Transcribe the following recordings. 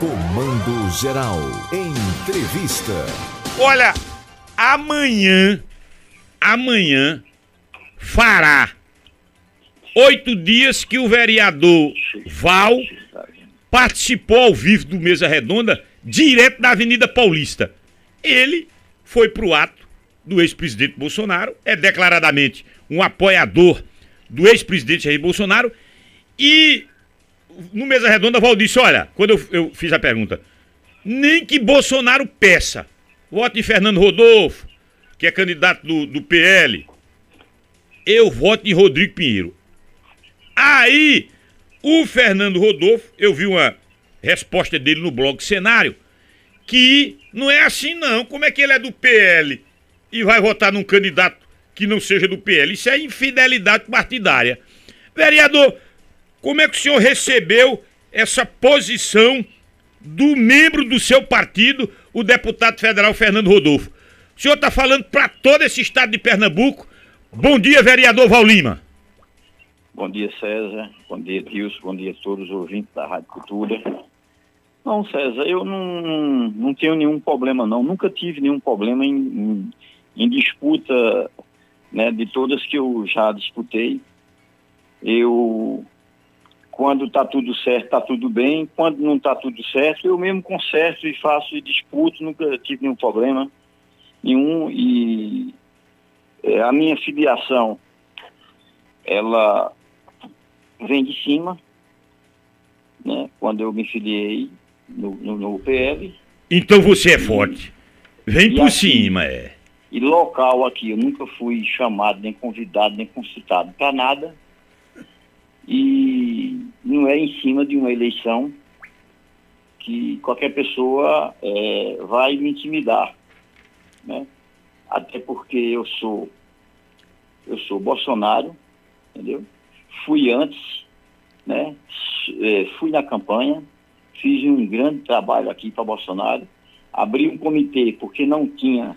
Comando Geral. Entrevista. Olha, amanhã, amanhã fará oito dias que o vereador Val participou ao vivo do Mesa Redonda, direto da Avenida Paulista. Ele foi pro ato do ex-presidente Bolsonaro, é declaradamente um apoiador do ex-presidente Jair Bolsonaro e no Mesa Redonda, Val disse: olha, quando eu, eu fiz a pergunta, nem que Bolsonaro peça, vote em Fernando Rodolfo, que é candidato do, do PL, eu voto em Rodrigo Pinheiro. Aí, o Fernando Rodolfo, eu vi uma resposta dele no blog Cenário, que não é assim não. Como é que ele é do PL e vai votar num candidato que não seja do PL? Isso é infidelidade partidária. Vereador, como é que o senhor recebeu essa posição do membro do seu partido, o deputado federal Fernando Rodolfo? O senhor está falando para todo esse estado de Pernambuco. Bom dia, vereador Valima. Bom dia, César. Bom dia, Tilson. Bom dia a todos os ouvintes da Rádio Cultura. Não, César, eu não, não tenho nenhum problema, não. Nunca tive nenhum problema em, em, em disputa né, de todas que eu já disputei. Eu quando está tudo certo, está tudo bem. Quando não está tudo certo, eu mesmo conserto e faço e disputo, nunca tive nenhum problema nenhum. E é, a minha filiação, ela vem de cima, né? Quando eu me filiei no, no, no PL. Então você é forte. Vem por aqui, cima, é. E local aqui, eu nunca fui chamado, nem convidado, nem consultado para nada e não é em cima de uma eleição que qualquer pessoa é, vai me intimidar, né? Até porque eu sou eu sou Bolsonaro, entendeu? Fui antes, né? É, fui na campanha, fiz um grande trabalho aqui para Bolsonaro, abri um comitê porque não tinha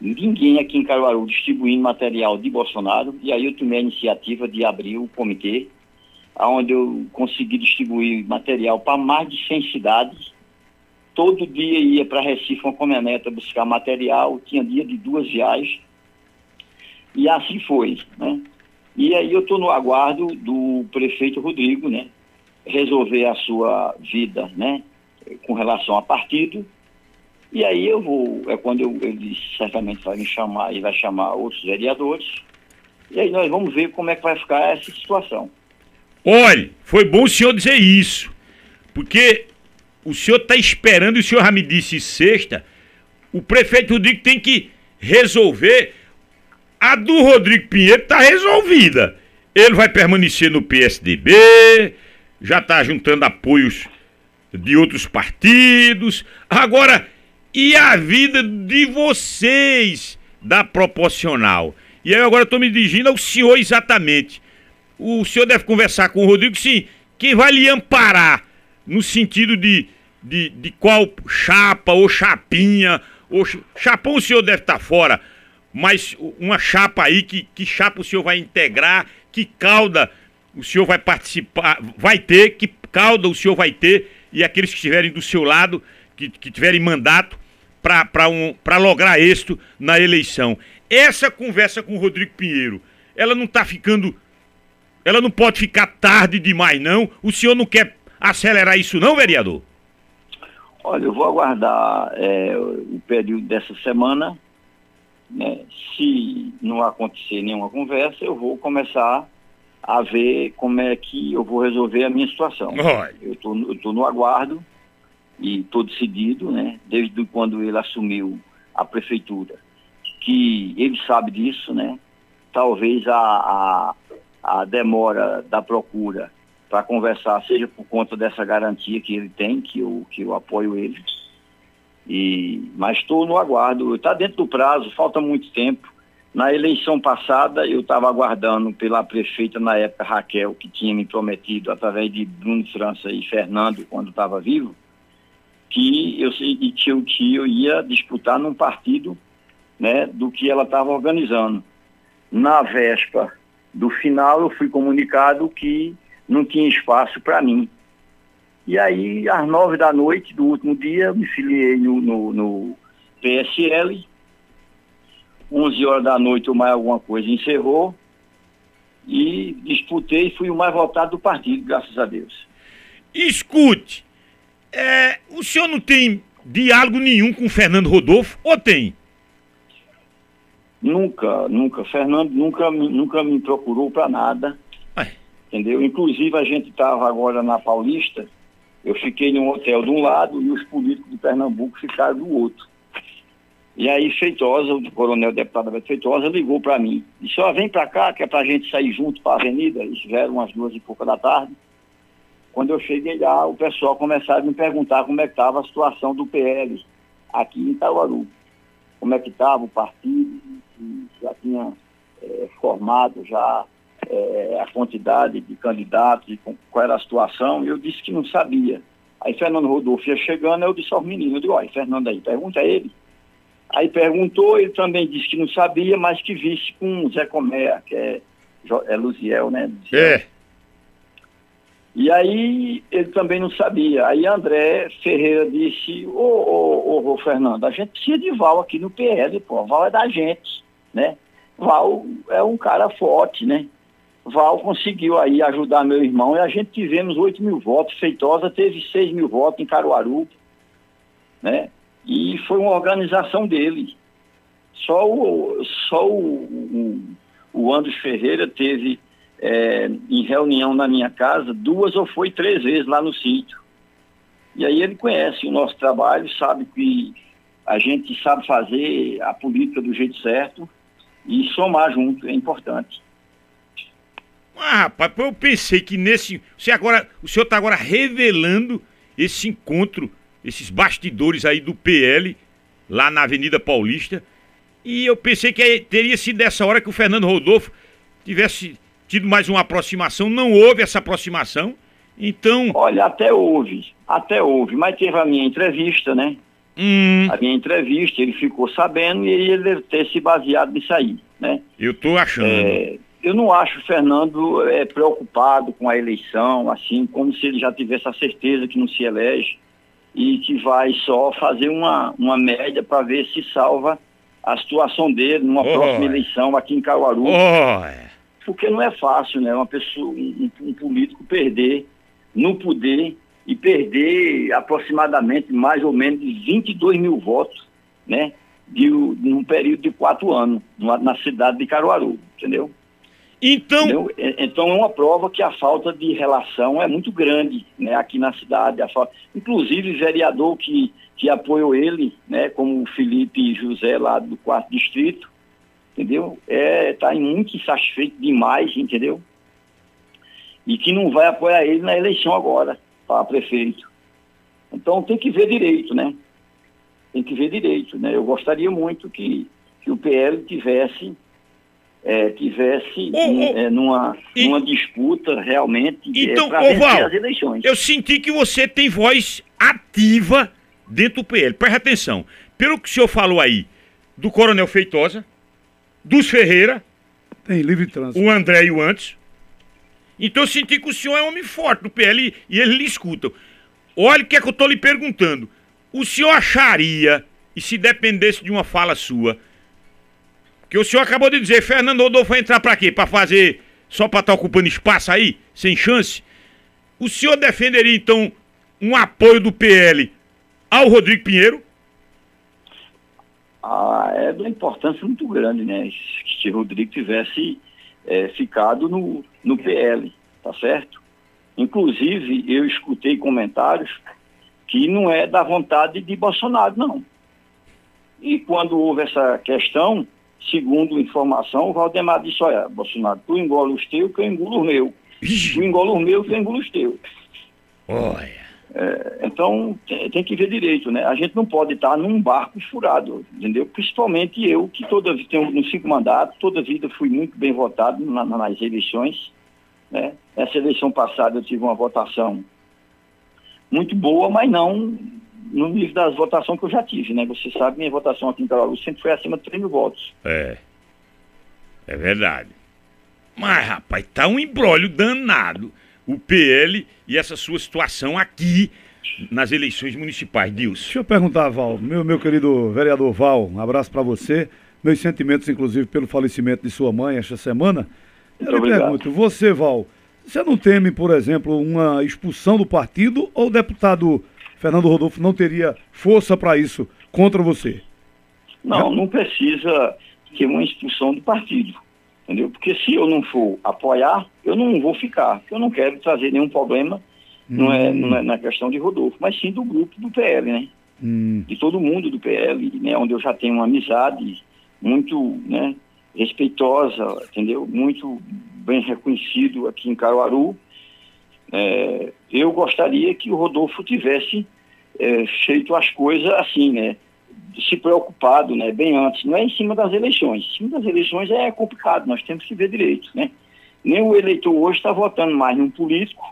ninguém aqui em Caruaru distribuindo material de Bolsonaro e aí eu tomei a iniciativa de abrir o comitê onde eu consegui distribuir material para mais de 100 cidades. Todo dia ia para Recife com a caminhoneta buscar material, tinha dia de duas viagens. E assim foi, né? E aí eu estou no aguardo do prefeito Rodrigo, né? Resolver a sua vida, né? Com relação a partido. E aí eu vou, é quando eu, ele certamente vai me chamar e vai chamar outros vereadores. E aí nós vamos ver como é que vai ficar essa situação. Olhe, foi bom o senhor dizer isso, porque o senhor está esperando, e o senhor já me disse sexta, o prefeito Rodrigo tem que resolver. A do Rodrigo Pinheiro está resolvida. Ele vai permanecer no PSDB, já está juntando apoios de outros partidos. Agora, e a vida de vocês da proporcional? E aí agora estou me dirigindo ao senhor exatamente o senhor deve conversar com o Rodrigo, sim, quem vai lhe amparar no sentido de, de, de qual chapa ou chapinha, ou chapão o senhor deve estar fora, mas uma chapa aí, que, que chapa o senhor vai integrar, que cauda o senhor vai participar, vai ter, que cauda o senhor vai ter, e aqueles que estiverem do seu lado, que, que tiverem mandato, para um, lograr êxito na eleição. Essa conversa com o Rodrigo Pinheiro, ela não está ficando ela não pode ficar tarde demais, não. O senhor não quer acelerar isso, não, vereador? Olha, eu vou aguardar é, o período dessa semana. Né? Se não acontecer nenhuma conversa, eu vou começar a ver como é que eu vou resolver a minha situação. Olha. Eu estou no aguardo e estou decidido, né? Desde quando ele assumiu a prefeitura, que ele sabe disso, né? Talvez a, a a demora da procura para conversar, seja por conta dessa garantia que ele tem, que eu, que eu apoio ele. E, mas estou no aguardo, está dentro do prazo, falta muito tempo. Na eleição passada, eu estava aguardando pela prefeita na época, Raquel, que tinha me prometido, através de Bruno França e Fernando, quando estava vivo, que eu, que eu, que eu ia disputar num partido né, do que ela estava organizando. Na véspera do final, eu fui comunicado que não tinha espaço para mim. E aí, às nove da noite do último dia, eu me filiei no, no, no PSL. 11 horas da noite ou mais alguma coisa encerrou. E disputei e fui o mais votado do partido, graças a Deus. Escute, é, o senhor não tem diálogo nenhum com o Fernando Rodolfo, ou tem? Nunca, nunca. Fernando nunca, nunca me procurou para nada. Ué. Entendeu? Inclusive a gente estava agora na Paulista, eu fiquei num hotel de um lado e os políticos de Pernambuco ficaram do outro. E aí Feitosa, o coronel deputado Beto Feitosa, ligou para mim. Disse, ó, vem para cá, que é para a gente sair junto para a avenida. Eles vieram umas duas e pouca da tarde. Quando eu cheguei lá, o pessoal começaram a me perguntar como é que estava a situação do PL aqui em Itaúaru. Como é que estava o partido, se já tinha é, formado já é, a quantidade de candidatos e com, qual era a situação. E eu disse que não sabia. Aí Fernando Rodolfo ia chegando, eu disse aos meninos, eu digo, olha, Fernando aí, pergunta a ele. Aí perguntou, ele também disse que não sabia, mas que visse com o Zé Comé, que é, é Luziel, né? Luziel. É. E aí ele também não sabia. Aí André Ferreira disse, ô, ô, ô, ô Fernando, a gente precisa de Val aqui no PL, pô, Val é da gente, né? Val é um cara forte, né? Val conseguiu aí ajudar meu irmão e a gente tivemos 8 mil votos, Feitosa teve 6 mil votos em Caruaru, né? E foi uma organização dele. Só o, só o, o, o Andros Ferreira teve é, em reunião na minha casa duas ou foi três vezes lá no sítio. E aí ele conhece o nosso trabalho, sabe que a gente sabe fazer a política do jeito certo e somar junto é importante. Ah, rapaz, eu pensei que nesse. Você agora, o senhor está agora revelando esse encontro, esses bastidores aí do PL, lá na Avenida Paulista. E eu pensei que teria sido dessa hora que o Fernando Rodolfo tivesse tido mais uma aproximação, não houve essa aproximação. Então. Olha, até houve, até houve, mas teve a minha entrevista, né? Hum, A minha entrevista, ele ficou sabendo e ele deve ter se baseado nisso aí, né? eu tô achando. É, eu não acho o Fernando é, preocupado com a eleição, assim, como se ele já tivesse a certeza que não se elege e que vai só fazer uma, uma média para ver se salva a situação dele numa Oh. próxima eleição aqui em Caruaru. Olha. Porque não é fácil, né? Uma pessoa, um, um político perder no poder e perder aproximadamente mais ou menos 22 mil votos, né? De, num período de quatro anos, na cidade de Caruaru, entendeu? Então, Entendeu? Então é uma prova que a falta de relação é muito grande né, aqui na cidade. A falta... Inclusive, vereador que, que apoiou ele, né, como o Felipe José, lá do quarto distrito, entendeu? Está muito insatisfeito demais, entendeu? E que não vai apoiar ele na eleição agora, para prefeito. Então tem que ver direito, né? Tem que ver direito, né? Eu gostaria muito que, que o PL tivesse é, tivesse Ô, ô, é, numa, e- numa disputa realmente Então, para ô, vencer Val, as eleições. eu senti que você tem voz ativa dentro do PL. Presta atenção. Pelo que o senhor falou aí, do Coronel Feitosa, dos Ferreira, Tem livre trânsito. o André e o Antes. Então eu senti que o senhor é um homem forte do PL e eles lhe escutam. Olha o que é que eu tô lhe perguntando. O senhor acharia, e se dependesse de uma fala sua, que o senhor acabou de dizer, Fernando Rodolfo vai entrar pra quê? Pra fazer, só pra estar ocupando espaço aí, sem chance? O senhor defenderia então um apoio do PL ao Rodrigo Pinheiro? Ah, é de uma importância muito grande, né? Se Rodrigo tivesse é, ficado no, no PL, tá certo? Inclusive, eu escutei comentários que não é da vontade de Bolsonaro, não. E quando houve essa questão, segundo informação, o Valdemar disse, olha, Bolsonaro, tu engola os teus, que eu engulo os meus. Tu engola os meus, que eu engulo os teus. Olha. Então, tem, tem que ver direito, né? A gente não pode estar num barco furado, entendeu? Principalmente eu, que toda tenho no cinco mandatos, toda vida fui muito bem votado na- na- nas eleições, né? Essa eleição passada eu tive uma votação muito boa, mas não no nível das votações que eu já tive, né? Você sabe, minha votação aqui em Caruaru sempre foi acima de 3 mil votos. É. É verdade. Mas, rapaz, tá um embrólio danado. O PL e essa sua situação aqui nas eleições municipais. Deus. Deixa eu perguntar, Val, meu, meu querido vereador Val, um abraço para você. Meus sentimentos, inclusive, pelo falecimento de sua mãe esta semana. Muito eu lhe obrigado. pergunto, você, Val, você não teme, por exemplo, uma expulsão do partido ou o deputado Fernando Rodolfo não teria força para isso contra você? Não, não precisa ter uma expulsão do partido, entendeu? Porque se eu não for apoiar, eu não vou ficar, porque eu não quero trazer nenhum problema, não, é, não é na questão de Rodolfo, mas sim do grupo do PL, né? Hum, De todo mundo do PL, né? Onde eu já tenho uma amizade muito, né? Respeitosa, entendeu? Muito bem reconhecido aqui em Caruaru. É, eu gostaria que o Rodolfo tivesse é, feito as coisas assim, né? Se preocupado, né? Bem antes, não é em cima das eleições. Em cima das eleições é complicado, nós temos que ver direito, né? Nem o eleitor hoje está votando mais num político,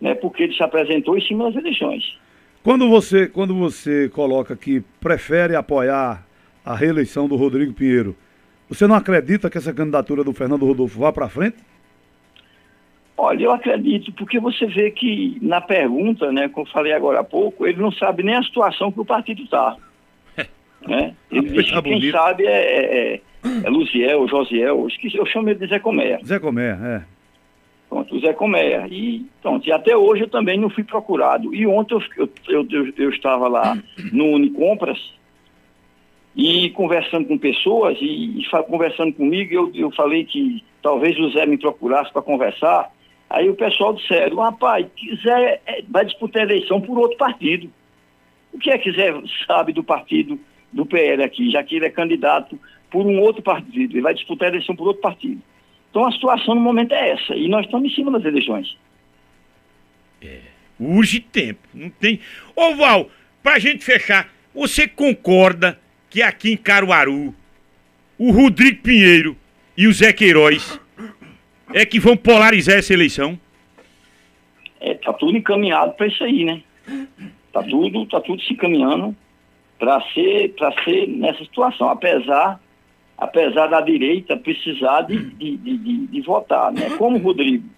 né? Porque ele se apresentou em cima das eleições. Quando você, quando você coloca que prefere apoiar a reeleição do Rodrigo Pinheiro, você não acredita que essa candidatura do Fernando Rodolfo vá para frente? Olha, eu acredito, porque você vê que na pergunta, né, como eu falei agora há pouco, ele não sabe nem a situação que o partido está. Né? Ele Coisa disse que quem bonita. sabe é, é, é Luziel, Josiel, eu chamo ele de Zé Comé. Zé Comé, é. Pronto, o Zé Comé. E, pronto, e até hoje eu também não fui procurado. E ontem eu, eu, eu, eu- estava lá no Unicompras e conversando com pessoas e, e conversando comigo, eu, eu falei que talvez o Zé me procurasse para conversar. Aí o pessoal disseram, rapaz, Zé é, vai disputar a eleição por outro partido. O que é que Zé sabe do partido do PL aqui, já que ele é candidato por um outro partido, ele vai disputar a eleição por outro partido. Então a situação no momento é essa, e nós estamos em cima das eleições. Urge tempo. Não tem. Ô Val, pra gente fechar, você concorda que aqui em Caruaru, o Rodrigo Pinheiro e o Zé Queiroz é que vão polarizar essa eleição? É, tá tudo encaminhado para isso aí, né? Tá tudo, tá tudo se encaminhando para ser, para ser nessa situação, apesar, apesar da direita precisar de, de, de, de- votar, né? Como o Rodrigo,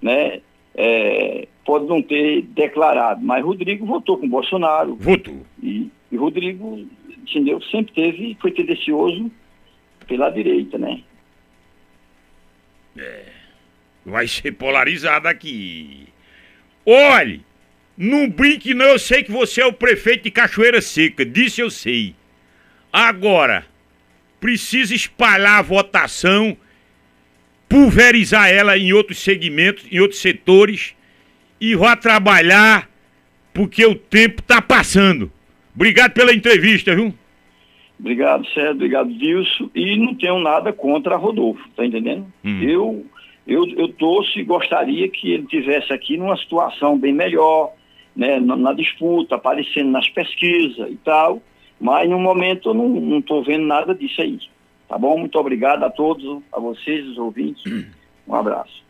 né? é, pode não ter declarado, mas Rodrigo votou com Bolsonaro Votou. e, e Rodrigo, entendeu? Sempre teve, foi tendencioso pela direita, né? Vai ser polarizado aqui. Olhe, não brinque não, eu sei que você é o prefeito de Cachoeira Seca, disso eu sei. Agora, precisa espalhar a votação, pulverizar ela em outros segmentos, em outros setores e vá trabalhar porque o tempo tá passando. Obrigado pela entrevista, viu? Obrigado, Sérgio. Obrigado, Dilson. E não tenho nada contra Rodolfo, tá entendendo? Hum. Eu, eu, eu torço e gostaria que ele tivesse aqui numa situação bem melhor, né, na, na disputa, aparecendo nas pesquisas e tal. Mas no momento eu não estou vendo nada disso aí. Tá bom? Muito obrigado a todos, a vocês, os ouvintes. Um abraço.